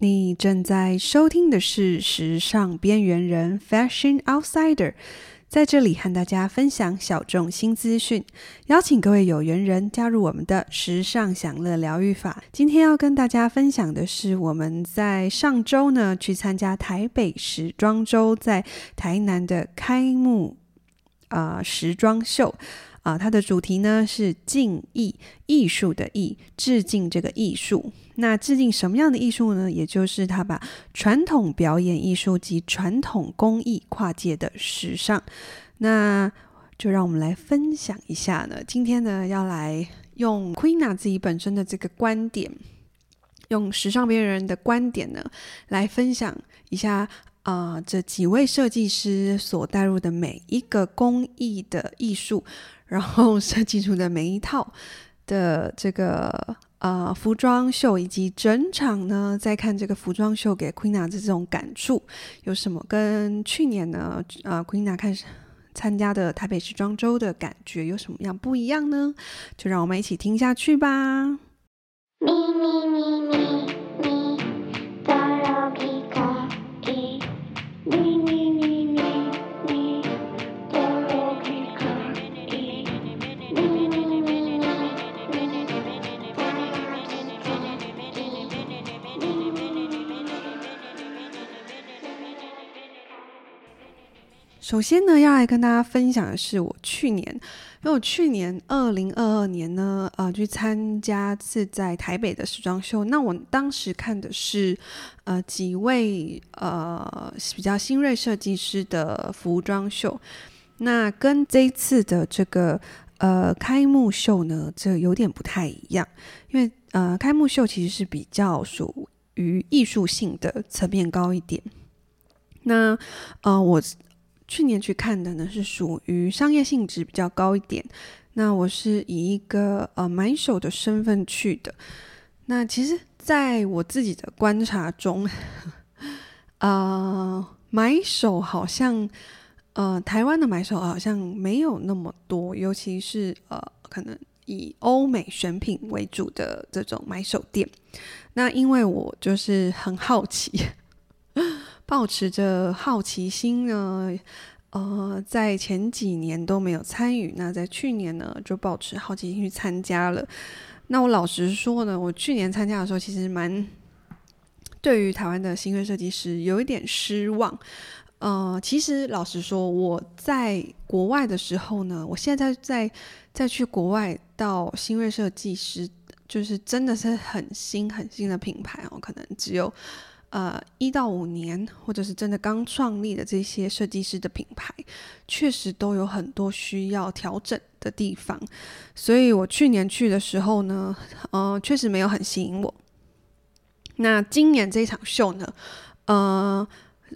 你正在收听的是《时尚边缘人》（Fashion Outsider），在这里和大家分享小众新资讯，邀请各位有缘人加入我们的时尚享乐疗愈法。今天要跟大家分享的是，我们在上周呢去参加台北时装周在台南的开幕啊、时装秀。啊，它的主题呢是敬意，艺术的艺，致敬这个艺术。那致敬什么样的艺术呢？也就是他把传统表演艺术及传统工艺跨界的时尚。那就让我们来分享一下呢。今天呢，要来用 Queena 自己本身的这个观点，用时尚边缘人的观点呢，来分享一下啊、这几位设计师所带入的每一个工艺的艺术。然后设计出的每一套的这个呃服装秀，以及整场呢，在看这个服装秀给 Queena 的这种感触有什么？跟去年呢，呃 Queena 看参加的台北时装周的感觉有什么样不一样呢？就让我们一起听下去吧。咪咪首先呢，要来跟大家分享的是我去年，因为我去年二零二二年呢，呃，去参加是在台北的时装秀。那我当时看的是，呃，几位呃比较新锐设计师的服装秀。那跟这次的这个呃开幕秀呢，这有点不太一样，因为呃开幕秀其实是比较属于艺术性的层面高一点。那呃我。去年去看的呢，是属于商业性质比较高一点。那我是以一个呃买手的身份去的。那其实，在我自己的观察中，呃，买手好像呃台湾的买手好像没有那么多，尤其是呃可能以欧美选品为主的这种买手店。那因为我就是很好奇。抱持着好奇心呢，呃，在前几年都没有参与，那在去年呢，就抱持好奇心去参加了。那我老实说呢，我去年参加的时候，其实蛮对于台湾的新锐设计师有一点失望。呃，其实老实说，我在国外的时候呢，我现在在再去国外到新锐设计师，就是真的是很新很新的品牌哦，可能只有。呃，一到五年，或者是真的刚创立的这些设计师的品牌，确实都有很多需要调整的地方。所以我去年去的时候呢，呃，确实没有很吸引我。那今年这场秀呢，呃，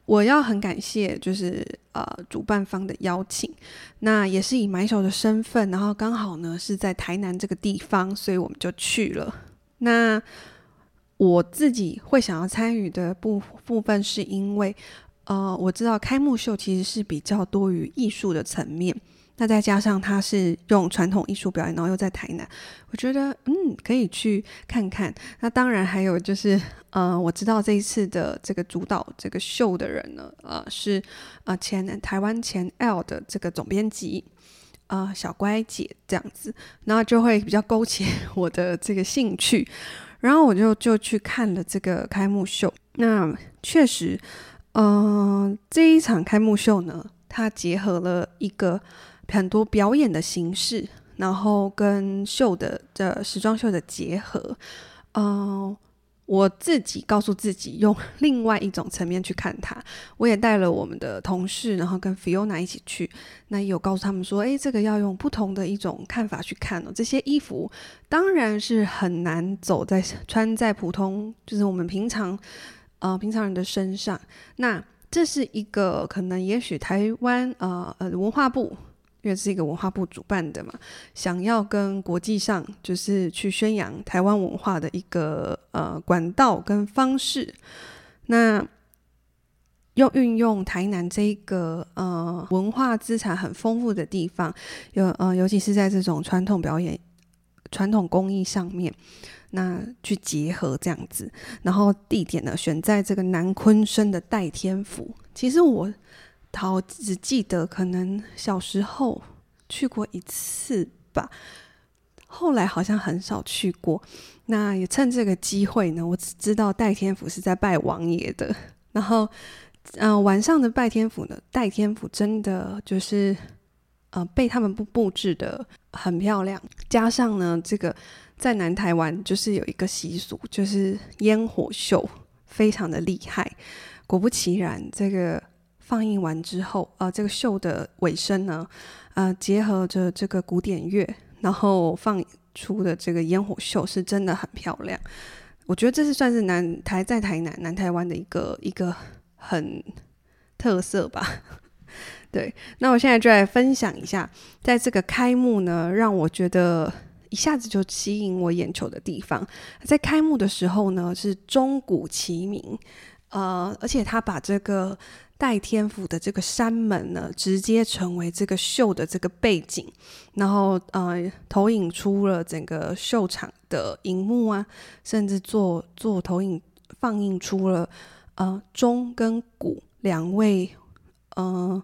我要很感谢，就是呃，主办方的邀请。那也是以买手的身份，然后刚好呢是在台南这个地方，所以我们就去了。那。我自己会想要参与的部部分，是因为，呃，我知道开幕秀其实是比较多于艺术的层面，那再加上它是用传统艺术表演，然后又在台南，我觉得嗯可以去看看。那当然还有就是，呃，我知道这一次的这个主导这个秀的人呢，呃，是呃前台湾前 L 的这个总编辑，呃，小乖姐这样子，那就会比较勾起 我的这个兴趣。然后我就就去看了这个开幕秀，那确实，嗯、这一场开幕秀呢，它结合了一个很多表演的形式，然后跟秀的的时装秀的结合，嗯、我自己告诉自己，用 另外一种层面去看它。我也带了我们的同事，然后跟 Fiona 一起去。那也有告诉他们说，诶，这个要用不同的一种看法去看哦。这些衣服当然是很难走在穿在普通，就是我们平常呃平常人的身上。那这是一个可能，也许台湾呃呃文化部。因为是一个文化部主办的嘛，想要跟国际上就是去宣扬台湾文化的一个呃管道跟方式，那又运用台南这一个呃文化资产很丰富的地方，有呃尤其是在这种传统表演、传统工艺上面，那去结合这样子，然后地点呢选在这个南鲲鯓的代天府。其实我好只记得可能小时候去过一次吧，后来好像很少去过。那也趁这个机会呢，我只知道代天府是在拜王爷的，然后。嗯、呃，晚上的拜天府呢，代天府真的就是，呃，被他们布布置的很漂亮。加上呢，这个在南台湾就是有一个习俗，就是烟火秀，非常的厉害。果不其然，这个放映完之后，呃，这个秀的尾声呢，呃，结合着这个古典乐，然后放出的这个烟火秀是真的很漂亮。我觉得这是算是南台在台南南台湾的一个一个。很特色吧，对。那我现在就来分享一下，在这个开幕呢，让我觉得一下子就吸引我眼球的地方。在开幕的时候呢，是钟鼓齐鸣，呃，而且他把这个代天府的这个山门呢，直接成为这个秀的这个背景，然后呃，投影出了整个秀场的荧幕啊，甚至做做投影放映出了。呃，钟跟鼓两位，呃，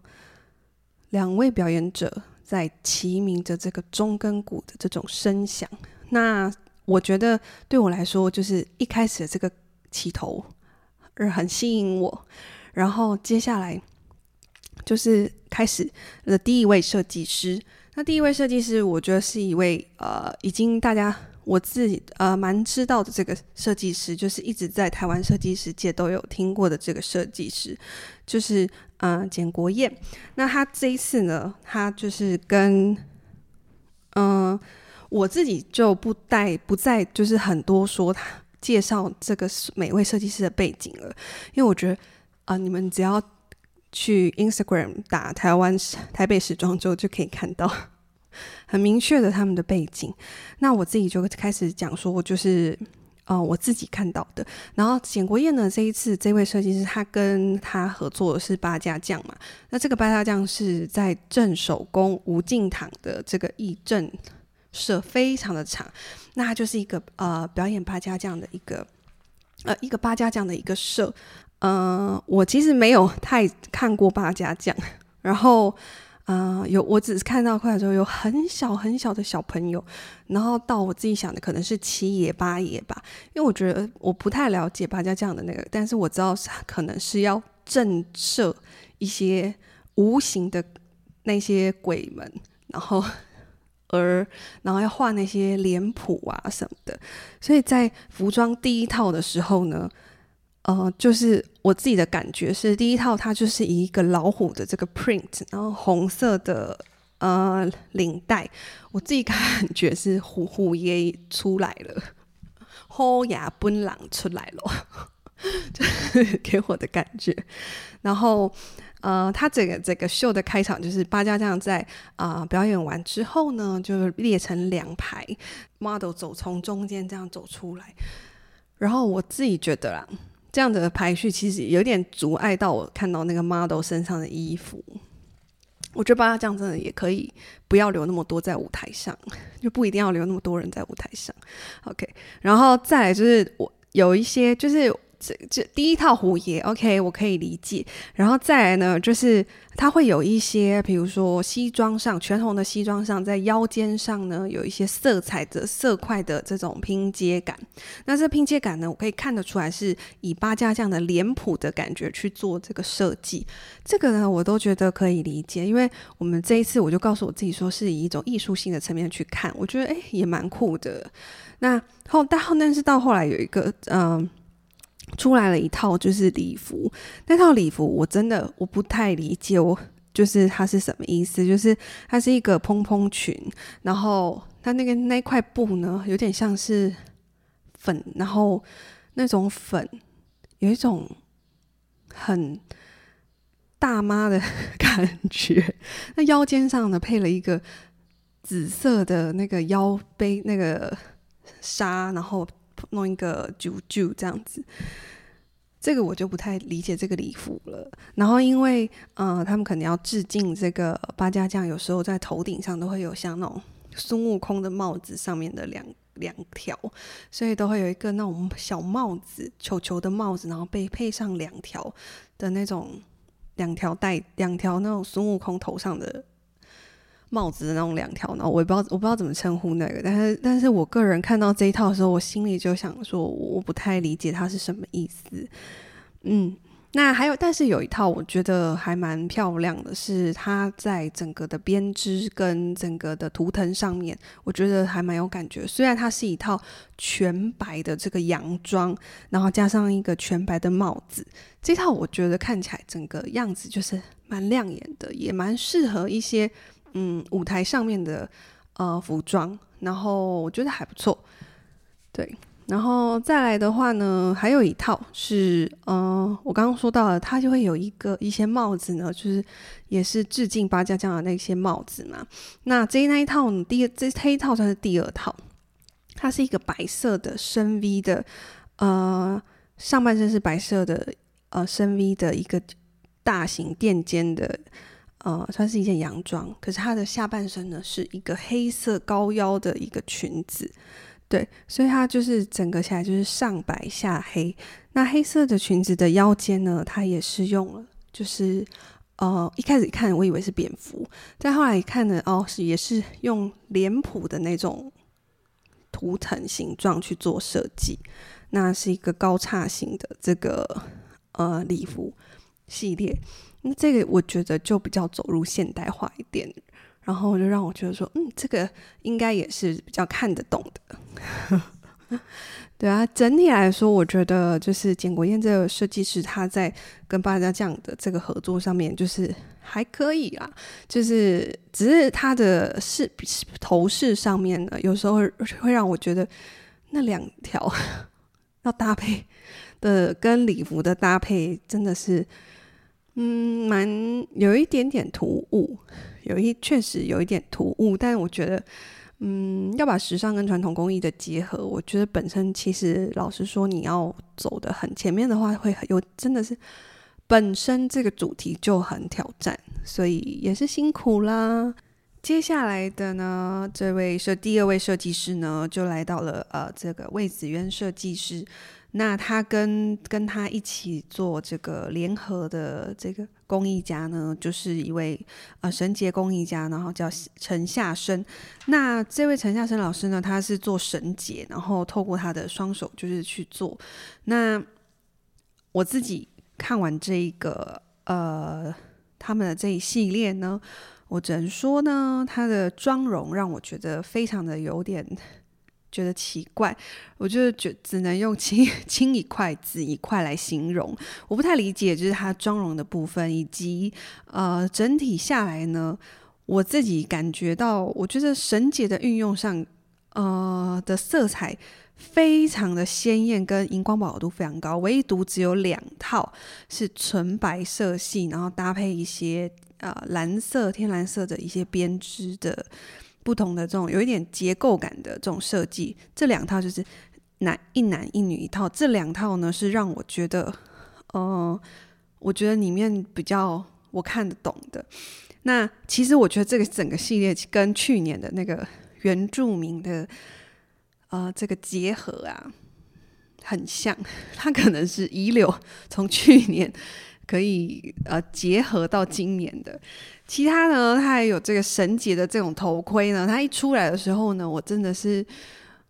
两位表演者在齐鸣着这个钟跟鼓的这种声响。那我觉得对我来说，就是一开始的这个起头，而很吸引我。然后接下来就是开始的第一位设计师。那第一位设计师，我觉得是一位呃，已经大家。我自己呃蛮知道的这个设计师，就是一直在台湾设计师界都有听过的这个设计师，就是呃简国彦。那他这一次呢，他就是跟嗯、我自己就不带不再就是很多说他介绍这个每位设计师的背景了，因为我觉得啊、你们只要去 Instagram 打台湾台北时装周就可以看到。很明确的他们的背景，那我自己就开始讲说，我就是呃我自己看到的。然后简国彦呢，这一次这位设计师他跟他合作的是八家将嘛，那这个八家将是在镇守宫吴敬堂的这个义镇社非常的长，那他就是一个呃表演八家将的一个呃一个八家将的一个社。呃，我其实没有 太看过八家将，然后。啊、有，我只是看到快的时候有很小很小的小朋友，然后到我自己想的可能是七爷八爷吧，因为我觉得我不太了解八家将的那个，但是我知道可能是要震慑一些无形的那些鬼们，然后 而然后要画那些脸谱啊什么的，所以在服装第一套的时候呢。呃，就是我自己的感觉是，第一套它就是一个老虎的这个 print，然后红色的呃领带，我自己感 觉是虎虎爷出来了，虎牙奔狼出来了，就是给我的感觉。然后呃，他这个这个秀的开场就是八家将在啊、表演完之后呢，就列成两排 model 走从中间这样走出来，然后我自己觉得啦。这样的排序其实有点阻碍到我看到那个 model 身上的衣服。我觉得八家将真的也可以不要留那么多在舞台上，就不一定要留那么多人在舞台上。OK，然后再来就是我有一些就是。这这第一套虎爷，OK，我可以理解。然后再来呢，就是它会有一些，比如说西装上，全红的西装上，在腰间上呢，有一些色彩的色块的这种拼接感。那这拼接感呢，我可以看得出来是以八家将的脸谱的感觉去做这个设计。这个呢，我都觉得可以理解，因为我们这一次我就告诉我自己说，是以一种艺术性的层面去看，我觉得诶也蛮酷的。那后但后但是到后来有一个嗯。出来了一套就是礼服，那套礼服我真的我不太理解，我就是它是什么意思？就是它是一个蓬蓬裙，然后它那个那块布呢，有点像是粉，然后那种粉有一种很大妈的感觉。那腰间上呢，配了一个紫色的那个腰背那个纱，然后。弄一个啾啾这样子，这个我就不太理解这个礼服了。然后因为呃，他们可能要致敬这个八家将，有时候在头顶上都会有像那种孙悟空的帽子上面的两两条，所以都会有一个那种小帽子，球球的帽子，然后被配上两条的那种两条带两条那种孙悟空头上的帽子的那种两条，然后我也不知道我不知道怎么称呼那个，但是但是我个人看到这一套的时候，我心里就想说，我不太理解它是什么意思，嗯。那还有，但是有一套我觉得还蛮漂亮的，是它在整个的编织跟整个的图腾上面，我觉得还蛮有感觉。虽然它是一套全白的这个洋装，然后加上一个全白的帽子，这套我觉得看起来整个样子就是蛮亮眼的，也蛮适合一些嗯舞台上面的呃服装，然后我觉得还不错，对。然后再来的话呢，还有一套是，嗯、呃，我刚刚说到了，它就会有一个一些帽子呢，就是也是致敬八家将的那些帽子嘛。那这那一套呢，第这这一套算是第二套，它是一个白色的深 V 的，呃，上半身是白色的，呃，深 V 的一个大型垫肩的，呃，算是一件洋装。可是它的下半身呢，是一个黑色高腰的一个裙子。对，所以它就是整个起来就是上白下黑。那黑色的裙子的腰间呢，它也是用了，就是呃，一开始看我以为是蝙蝠，再后来一看呢，哦，是也是用脸谱的那种图腾形状去做设计。那是一个高叉型的这个呃礼服系列。那这个我觉得就比较走入现代化一点。然后就让我觉得说，嗯，这个应该也是比较看得懂的。对啊，整体来说，我觉得就是简国彦这个设计师，他在跟八家酱的这个合作上面，就是还可以啊。就是只是他的饰头饰上面呢，有时候会让我觉得那两条 要搭配的跟礼服的搭配，真的是，嗯，蛮有一点点突兀。有一确实有一点突兀，但我觉得，嗯，要把时尚跟传统工艺的结合，我觉得本身其实老实说，你要走的很前面的话，会很有真的是本身这个主题就很挑战，所以也是辛苦啦。接下来的呢，这位设第二位设计师呢，就来到了呃这个魏子渊设计师。那他跟跟他一起做这个联合的这个工艺家呢，就是一位呃绳结工艺家，然后叫陈夏生。那这位陈夏生老师呢，他是做绳结，然后透过他的双手就是去做。那我自己看完这一个呃他们的这一系列呢，我只能说呢，他的妆容让我觉得非常的有点。觉得奇怪，我就觉只能用轻 轻一块、紫一块来形容。我不太理解，就是它妆容的部分，以及呃整体下来呢，我自己感觉到，我觉得神姐的运用上，呃的色彩非常的鲜艳，跟荧光饱和度非常高。唯独只有两套是纯白色系，然后搭配一些呃蓝色、天蓝色的一些编织的。不同的这种有一点结构感的这种设计，这两套就是男一男一女一套。这两套呢是让我觉得，呃，我觉得里面比较我看得懂的。那其实我觉得这个整个系列跟去年的那个原住民的呃这个结合啊很像，它可能是遗留从去年。可以呃结合到今年的，其他呢，它还有这个绳结的这种头盔呢。它一出来的时候呢，我真的是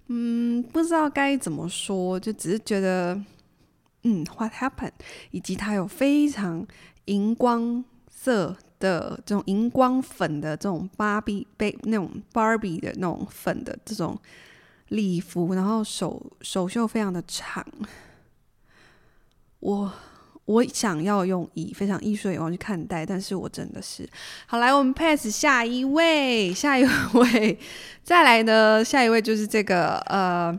嗯不知道该怎么说，就只是觉得嗯 what happened，以及它有非常荧光色的这种荧光粉的这种芭比被那种芭比的那种粉的这种礼服，然后手手袖非常的长，我。我想要用以非常艺术的眼光去看待，但是我真的是好来，我们 pass 下一位，下一位，再来呢，下一位就是这个呃，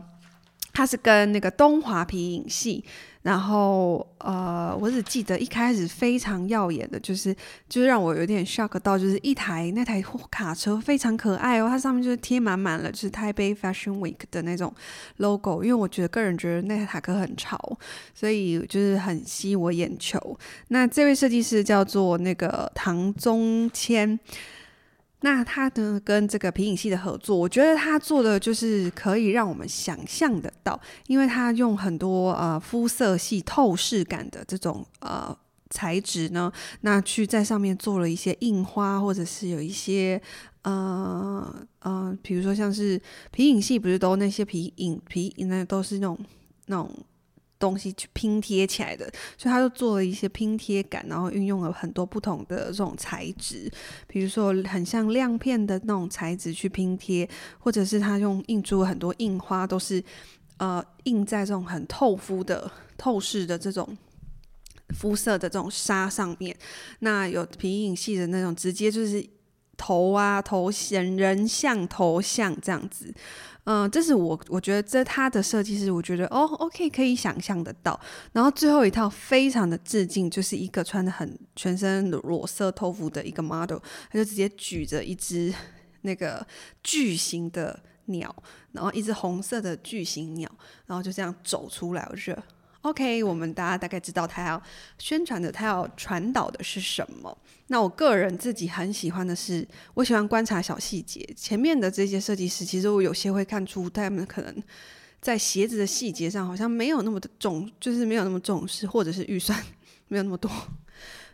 他是跟那个东华皮影戏。然后，呃，我只记得一开始非常耀眼的，就是，就是让我有点 shock 到，就是一台那台卡车非常可爱哦，它上面就是贴满满了，就是台北 Fashion Week 的那种 logo。因为我觉得个人觉得那台塔克很潮，所以就是很吸我眼球。那这位设计师叫做那个唐宗谦。那他呢，跟这个皮影戏的合作，我觉得他做的就是可以让我们想象得到，因为他用很多呃肤色系透视感的这种呃材质呢，那去在上面做了一些印花，或者是有一些呃呃，比如说像是皮影戏，不是都那些皮影皮影那都是那种那种。东西去拼贴起来的，所以他就做了一些拼贴感，然后运用了很多不同的这种材质，比如说很像亮片的那种材质去拼贴，或者是他用印出很多印花，都是呃印在这种很透肤的透视的这种肤色的这种纱上面。那有皮影戏的那种，直接就是头啊头显人像头像这样子。嗯，这是我我觉得这他的设计师，我觉得哦，OK 可以想象得到。然后最后一套非常的致敬，就是一个穿的很全身裸色透肤的一个 model，他就直接举着一只那个巨型的鸟，然后一只红色的巨型鸟，然后就这样走出来，我觉得。OK，我们大家大概知道他要宣传的，他要传导的是什么。那我个人自己很喜欢的是，我喜欢观察小细节。前面的这些设计师，其实我有些会看出他们可能在鞋子的细节上好像没有那么的重，就是没有那么重视，或者是预算 没有那么多，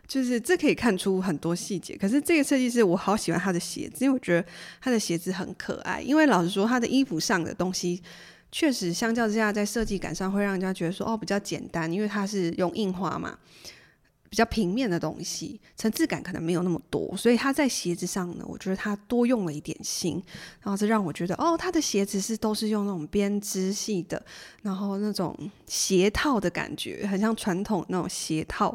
就是这可以看出很多细节。可是这个设计师，我好喜欢他的鞋子，因为我觉得他的鞋子很可爱。因为老实说，他的衣服上的东西。确实，相较之下，在设计感上会让人家觉得说哦，比较简单，因为它是用印花嘛，比较平面的东西，层次感可能没有那么多，所以它在鞋子上呢，我觉得它多用了一点心，然后这让我觉得哦，它的鞋子是都是用那种编织系的，然后那种鞋套的感觉，很像传统那种鞋套，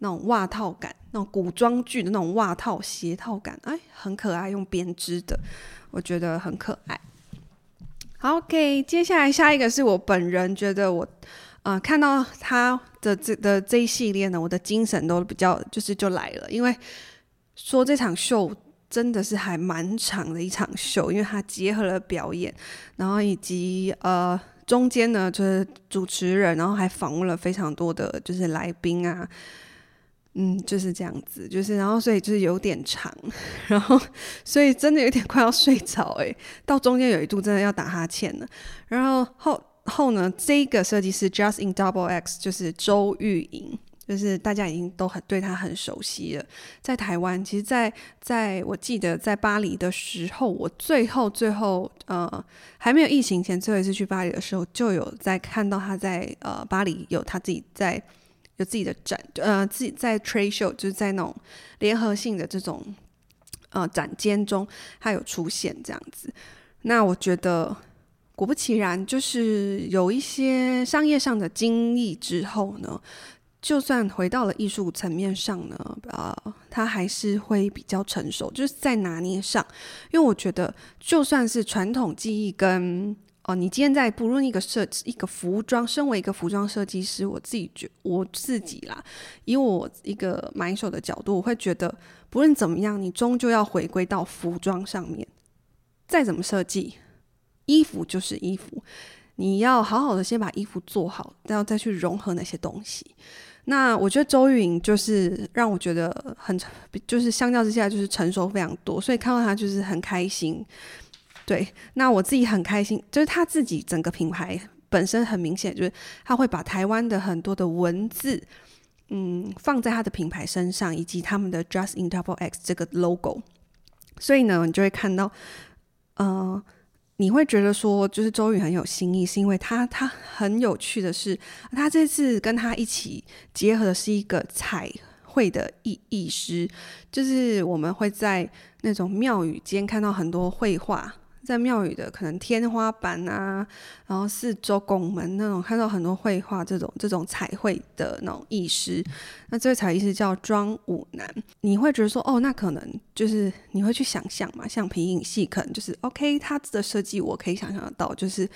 那种袜套感，那种古装剧的那种袜套鞋套感，哎，很可爱，用编织的，我觉得很可爱。OK，接下来下一个是我本人觉得我，呃，看到他的这的这一系列呢，我的精神都比较就是就来了，因为说这场秀真的是还蛮长的一场秀，因为它结合了表演，然后以及呃中间呢就是主持人，然后还访问了非常多的就是来宾啊。嗯，就是这样子，就是然后所以就是有点长，然后所以真的有点快要睡着诶，到中间有一度真的要打哈欠了。然后后后呢，这个设计师 Just in Double X 就是周玉莹，就是大家已经都很对他很熟悉了。在台湾，其实在，在我记得在巴黎的时候，我最后最后呃还没有疫情前最后一次去巴黎的时候，就有在看到他在呃巴黎有他自己在。有自己的展，呃，自己在 trade show，就是在那种联合性的这种呃展间中，它有出现这样子。那我觉得果不其然，就是有一些商业上的经历之后呢，就算回到了艺术层面上呢，呃，他还是会比较成熟，就是在拿捏上。因为我觉得，就算是传统技艺跟哦，你今天在不论一个设计一个服装，身为一个服装设计师，我自己觉我自己啦，以我一个买手的角度，我会觉得不论怎么样，你终究要回归到服装上面。再怎么设计，衣服就是衣服，你要好好的先把衣服做好，然后再去融合那些东西。那我觉得周云就是让我觉得很，就是相较之下就是成熟非常多，所以看到他就是很开心。对，那我自己很开心，就是他自己整个品牌本身很明显，就是他会把台湾的很多的文字，嗯，放在他的品牌身上，以及他们的 Just in Double X 这个 logo，所以呢，你就会看到，呃，你会觉得说，就是周宇很有新意，是因为他他很有趣的是，他这次跟他一起结合的是一个彩绘的艺艺师，就是我们会在那种庙宇间看到很多绘画。在庙宇的可能天花板啊，然后四周拱门那种，看到很多绘画这种这种彩绘的那种艺师，那这位彩艺师叫庄武南，你会觉得说哦，那可能就是你会去想象嘛，像皮影戏可能就是 OK，他的设计我可以想象得到，就是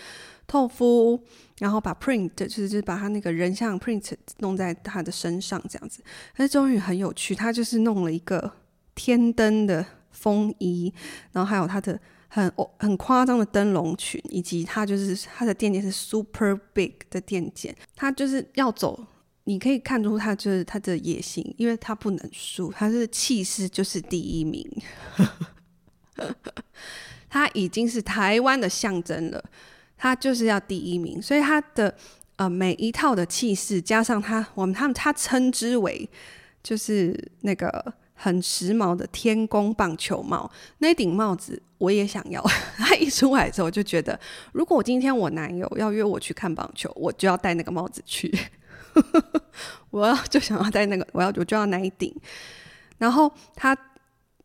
透肤，然后把 print 就是就是把他那个人像 print 弄在他的身上这样子，但是终于很有趣，他就是弄了一个天灯的风衣，然后还有他的。很很夸张的灯笼裙，以及它就是它的垫肩是 super big 的垫肩，它就是要走，你可以看出它就是它的野心，因为它不能输，它是气势就是第一名。他已经是台湾的象征了，他就是要第一名，所以他的呃每一套的气势加上他，我们他们他称之为就是那个很时髦的天宫棒球帽，那顶帽子我也想要。他一出来之后，我就觉得如果我今天我男友要约我去看棒球，我就要戴那个帽子去，我要就想要戴那个，我要我就要那一顶。然后他，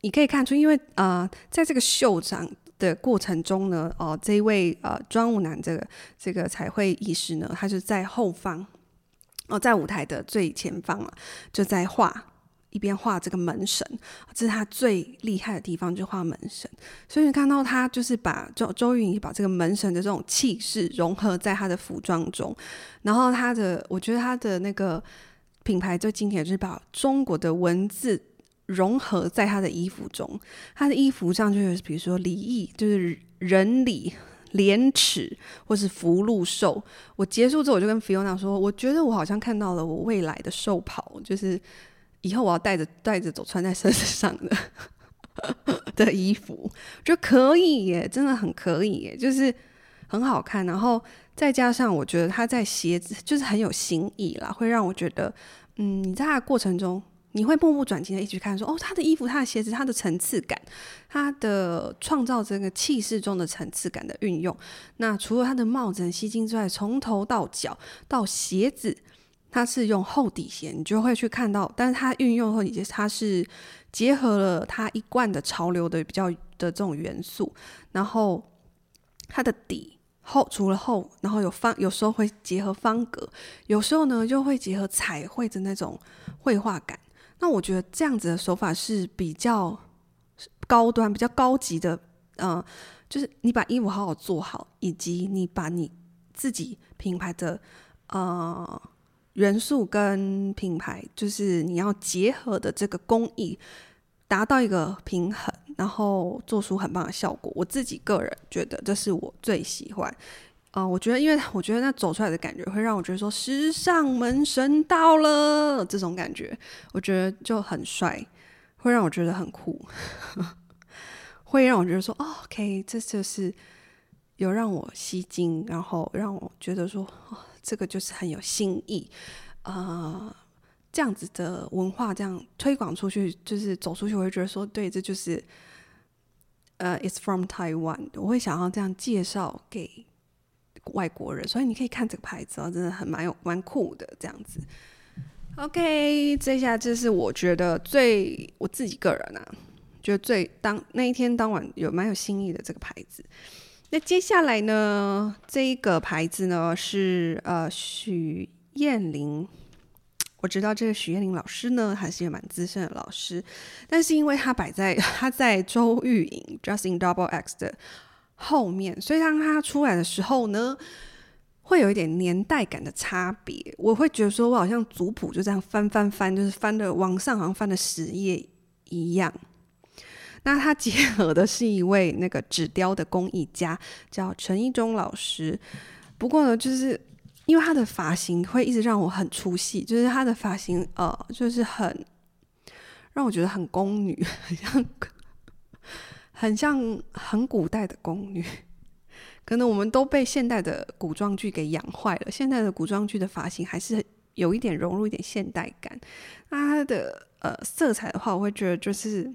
你可以看出，因为啊、在这个秀场的过程中呢，哦、这一位呃庄务男这个这个彩绘艺师呢，他就在后方，哦、在舞台的最前方啊，就在画，一边画这个门神，这是他最厉害的地方，就画门神。所以你看到他就是把周周云把这个门神的这种气势融合在他的服装中，然后他的，我觉得他的那个品牌最经典就是把中国的文字。融合在他的衣服中，他的衣服上就是比如说礼义，就是仁礼、廉耻，或是福禄寿。我结束之后，我就跟 Fiona 说，我觉得我好像看到了我未来的寿袍，就是以后我要带着带着走，穿在身上的 的衣服，就可以耶，真的很可以耶，就是很好看。然后再加上我觉得他在鞋子就是很有新意啦，会让我觉得，嗯，你在他的过程中。你会目不转睛的一直看说，说哦，他的衣服、他的鞋子、他的层次感，他的创造这个气势中的层次感的运用。那除了他的帽子很吸睛之外，从头到脚到鞋子，它是用厚底鞋，你就会去看到。但是它运用厚底鞋，它是结合了它一贯的潮流的比较的这种元素。然后它的底厚，除了厚，然后有方，有时候会结合方格，有时候呢就会结合彩绘的那种绘画感。那我觉得这样子的手法是比较高端、比较高级的，嗯、就是你把衣服好好做好，以及你把你自己品牌的呃元素跟品牌，就是你要结合的这个工艺，达到一个平衡，然后做出很棒的效果。我自己个人觉得这是我最喜欢。啊、我觉得，因为我觉得那走出来的感觉会让我觉得说，时尚门神到了这种感觉，我觉得就很帅，会让我觉得很酷，会让我觉得说，哦，OK，这就是有让我吸睛，然后让我觉得说，这个就是很有新意，啊、呃，这样子的文化这样推广出去，就是走出去，我会觉得说，对，这就是，呃，It's from Taiwan，我会想要这样介绍给。外国人，所以你可以看这个牌子啊，真的很蛮有蛮酷的这样子。OK，这下这是我觉得最我自己个人啊，觉得最当那一天当晚有蛮有新意的这个牌子。那接下来呢，这一个牌子呢是呃许燕玲，我知道这个许燕玲老师呢还是一个蛮资深的老师，但是因为他摆在 他在周玉莹 Just in Double X 的。后面，所以当她出来的时候呢，会有一点年代感的差别。我会觉得说，我好像族谱就这样翻翻翻，就是翻的往上，好像翻了十页一样。那他结合的是一位那个纸雕的工艺家，叫陈一中老师。不过呢，就是因为他的发型会一直让我很出戏，就是他的发型呃，就是很让我觉得很宫女，很像。很像很古代的宫女，可能我们都被现代的古装剧给养坏了。现代的古装剧的发型还是有一点融入一点现代感。那它的呃色彩的话，我会觉得就是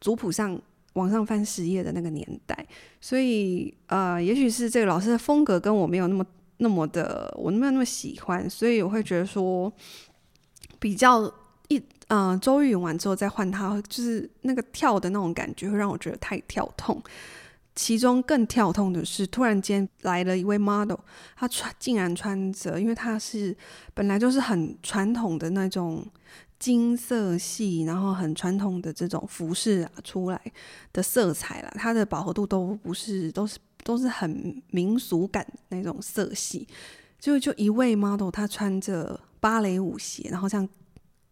族谱上往上翻十页的那个年代。所以呃，也许是这个老师的风格跟我没有那么那么的，我没有那么喜欢，所以我会觉得说比较。嗯、呃，周玉莹完之后再换他，就是那个跳的那种感觉，会让我觉得太跳痛。其中更跳痛的是，突然间来了一位 model，他穿竟然穿着，因为他是本来就是很传统的那种金色系，然后很传统的这种服饰啊出来的色彩啦，它的饱和度都不是，都是都是很民俗感那种色系。就就一位 model，他穿着芭蕾舞鞋，然后像。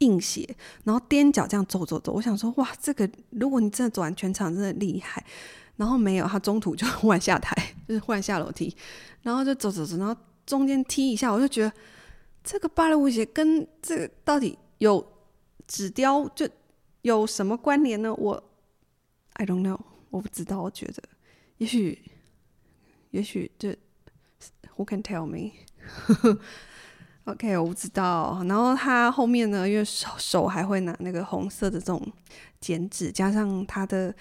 硬鞋，然后踮脚这样走走走，我想说，哇，这个如果你真的走完全场，真的厉害。然后没有，他中途就忽然下台，就是忽然下楼梯，然后就走走走，然后中间踢一下，我就觉得这个芭蕾舞鞋跟这个到底有纸雕就有什么关联呢？我 I don't know，我不知道，我觉得也许也许就 Who can tell me？OK，我不知道。然后他后面呢，因为手手还会拿那个红色的这种剪纸，加上他的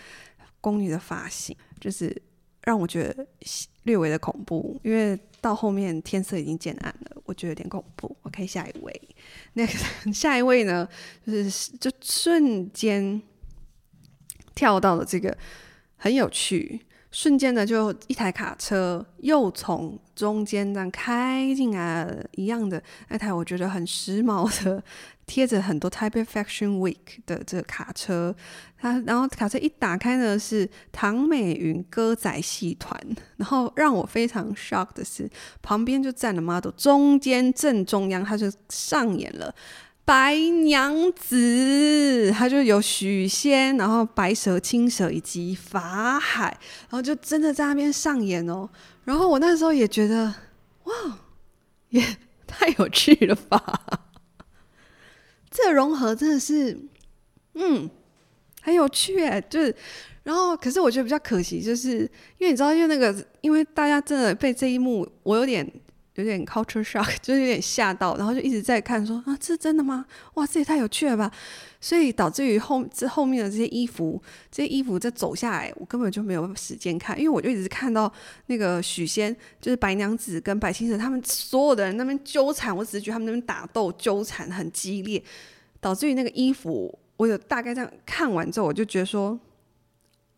宫女的发型，就是让我觉得略微的恐怖。因为到后面天色已经渐暗了，我觉得有点恐怖。OK，下一位，那个 下一位呢，就是就瞬间跳到了这个很有趣。瞬间呢，就一台卡车又从中间这样开进来了，一样的那台我觉得很时髦的，贴着很多 Taipei Fashion Week 的这个卡车，它然后卡车一打开呢，是唐美云歌仔戏团，然后让我非常 shock 的是，旁边就站了 model，中间正中央他就上演了。白娘子，她就有许仙，然后白蛇、青蛇以及法海，然后就真的在那边上演哦。然后我那时候也觉得，哇，也太有趣了吧！这融合真的是，嗯，很有趣哎。就是，然后可是我觉得比较可惜，就是因为你知道，因为那个，因为大家真的被这一幕，我有点。有点 culture shock，就是有点吓到，然后就一直在看说，啊，这是真的吗？哇，这也太有趣了吧！所以导致于后这后面的这些衣服，这些衣服再走下来，我根本就没有时间看，因为我就一直看到那个许仙，就是白娘子跟白青蛇他们所有的人那边纠缠，我只是觉得他们那边打斗纠缠很激烈，导致于那个衣服，我有大概这样看完之后，我就觉得说。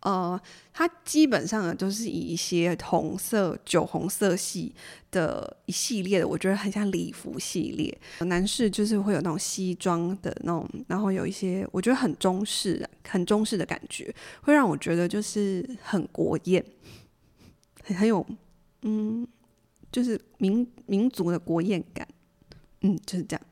呃，它基本上呢，都是以一些红色、酒红色系的一系列的，我觉得很像礼服系列。男士就是会有那种西装的那种，然后有一些我觉得很中式、很中式的感觉，会让我觉得就是很国艳，很很有嗯，就是民民族的国艳感，嗯，就是这样。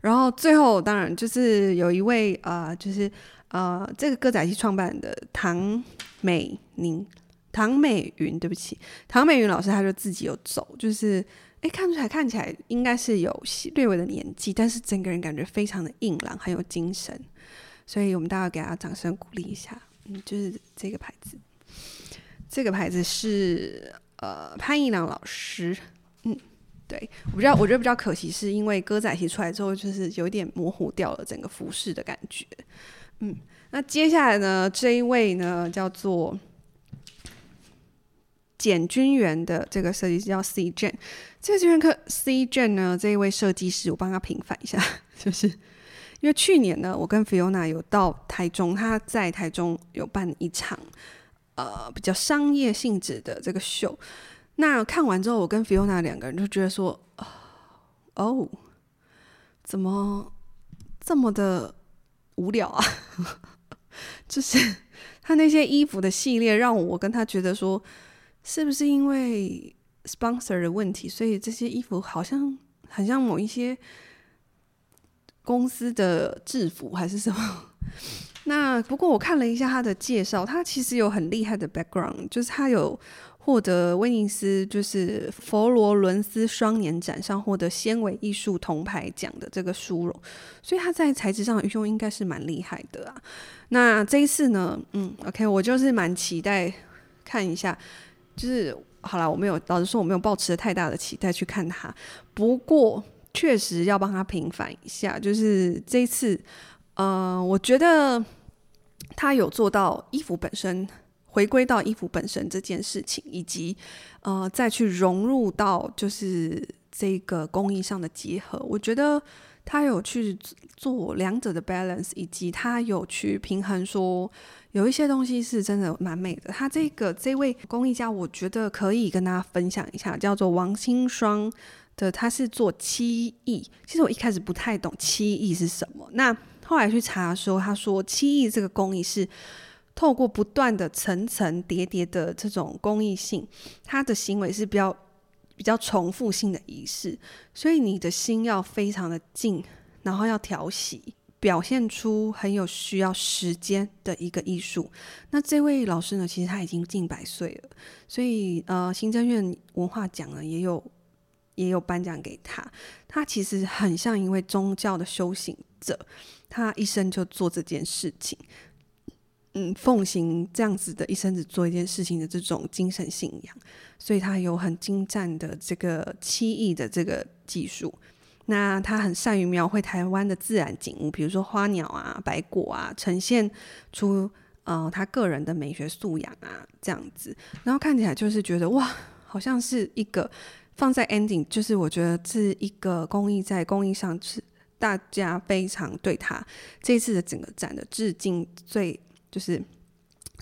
然后最后当然就是有一位啊、呃，就是。呃，这个歌仔戏创办的唐美宁、唐美云，对不起，唐美云老师，他就自己有走，就是哎，看出来看起来应该是有略微的年纪，但是整个人感觉非常的硬朗，很有精神，所以我们大家给他掌声鼓励一下。嗯，就是这个牌子，这个牌子是呃潘一良老师，嗯，对，我比较我觉得比较可惜，是因为歌仔戏出来之后，就是有一点模糊掉了整个服饰的感觉。嗯，那接下来呢，这一位呢叫做简君元的这个设计师叫 cj 这个君元课 C.J. 呢这一位设计师，我帮他平反一下，就是因为去年呢，我跟 Fiona 有到台中，他在台中有办一场呃比较商业性质的这个秀，那看完之后，我跟 Fiona 两个人就觉得说，哦，怎么这么的。无聊啊，就是他那些衣服的系列，让我跟他觉得说，是不是因为 sponsor 的问题，所以这些衣服好像很像某一些公司的制服还是什么？那不过我看了一下他的介绍，他其实有很厉害的 background，就是他有。获得威尼斯就是佛罗伦斯双年展上获得纤维艺术铜牌奖的这个殊荣，所以他在材质上的运用应该是蛮厉害的啊。那这一次呢，嗯，OK，我就是蛮期待看一下，就是好了，我没有，老实说我没有抱持太大的期待去看他，不过确实要帮他平反一下，就是这一次，呃，我觉得他有做到衣服本身。回归到衣服本身这件事情，以及呃再去融入到就是这个工艺上的结合，我觉得他有去做两者的 balance，以及他有去平衡说有一些东西是真的蛮美的。他这个这位工艺家，我觉得可以跟大家分享一下，叫做王清霜的，他是做漆艺。其实我一开始不太懂漆艺是什么，那后来去查说，他说漆艺这个工艺是。透过不断的层层叠叠的这种工艺性，他的行为是比较比较重复性的仪式，所以你的心要非常的静，然后要调息，表现出很有需要时间的一个艺术。那这位老师呢，其实他已经近百岁了，所以呃，行政院文化奖呢也有也有颁奖给他。他其实很像一位宗教的修行者，他一生就做这件事情。嗯奉行这样子的一生只做一件事情的这种精神信仰，所以他有很精湛的这个漆艺的这个技术。那他很善于描绘台湾的自然景物，比如说花鸟啊、白果啊，呈现出呃他个人的美学素养啊这样子，然后看起来就是觉得哇，好像是一个放在 ending，就是我觉得是一个工艺在工艺上是。大家非常对他这次的整个展的致敬，最就是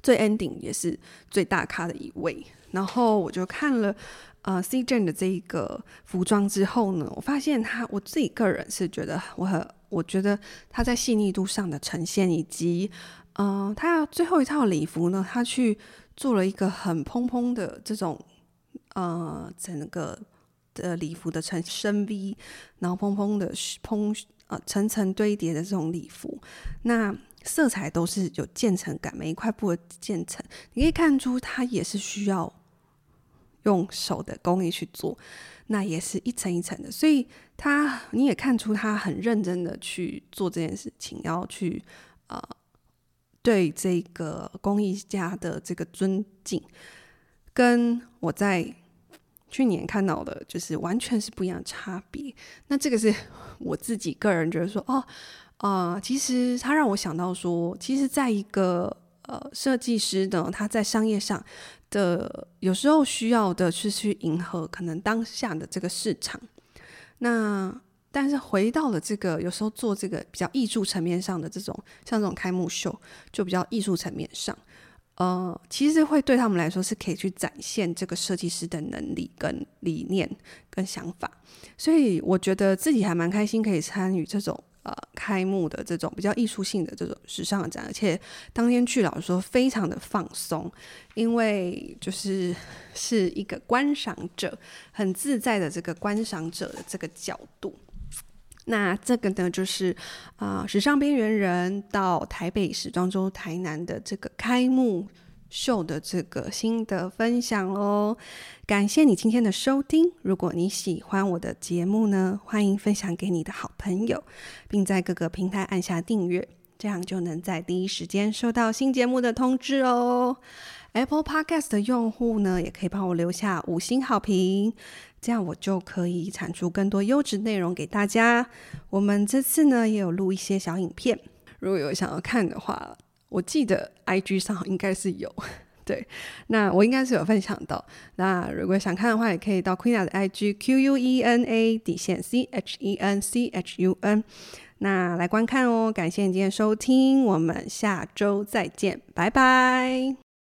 最 ending 也是最大咖的一位。然后我就看了呃 C J 的这一个服装之后呢，我发现他我自己个人是觉得我很我觉得他在细腻度上的呈现，以及嗯、呃，他最后一套礼服呢，他去做了一个很蓬蓬的这种呃整个。的礼服的呈深 V，然后蓬蓬的蓬呃层层堆叠的这种礼服，那色彩都是有渐层感，每一块布的渐层，你可以看出它也是需要用手的工艺去做，那也是一层一层的，所以他你也看出他很认真的去做这件事情，要去呃对这个工艺家的这个尊敬，跟我在。去年看到的，就是完全是不一样的差别。那这个是我自己个人觉得说，哦，呃，其实他让我想到说，其实在一个呃设计师呢，他在商业上的有时候需要的是去迎合可能当下的这个市场。那但是回到了这个有时候做这个比较艺术层面上的这种，像这种开幕秀，就比较艺术层面上。呃，其实会对他们来说是可以去展现这个设计师的能力、跟理念、跟想法，所以我觉得自己还蛮开心可以参与这种呃开幕的这种比较艺术性的这种时尚展，而且当天去老实说非常的放松，因为就是是一个观赏者很自在的这个观赏者的这个角度。那这个呢，就是啊、时尚边缘人到台北时装周台南的这个开幕秀的这个心得分享哦。感谢你今天的收听。如果你喜欢我的节目呢，欢迎分享给你的好朋友，并在各个平台按下订阅，这样就能在第一时间收到新节目的通知哦。Apple Podcast 的用户呢，也可以帮我留下五星好评。这样我就可以产出更多优质内容给大家。我们这次呢也有录一些小影片，如果有想要看的话，我记得 IG 上应该是有。对，那我应该是有分享到。那如果想看的话，也可以到 Queena 的 IG Q U E N A 底线 C H E N C H U N，那来观看哦。感谢你今天收听，我们下周再见，拜拜。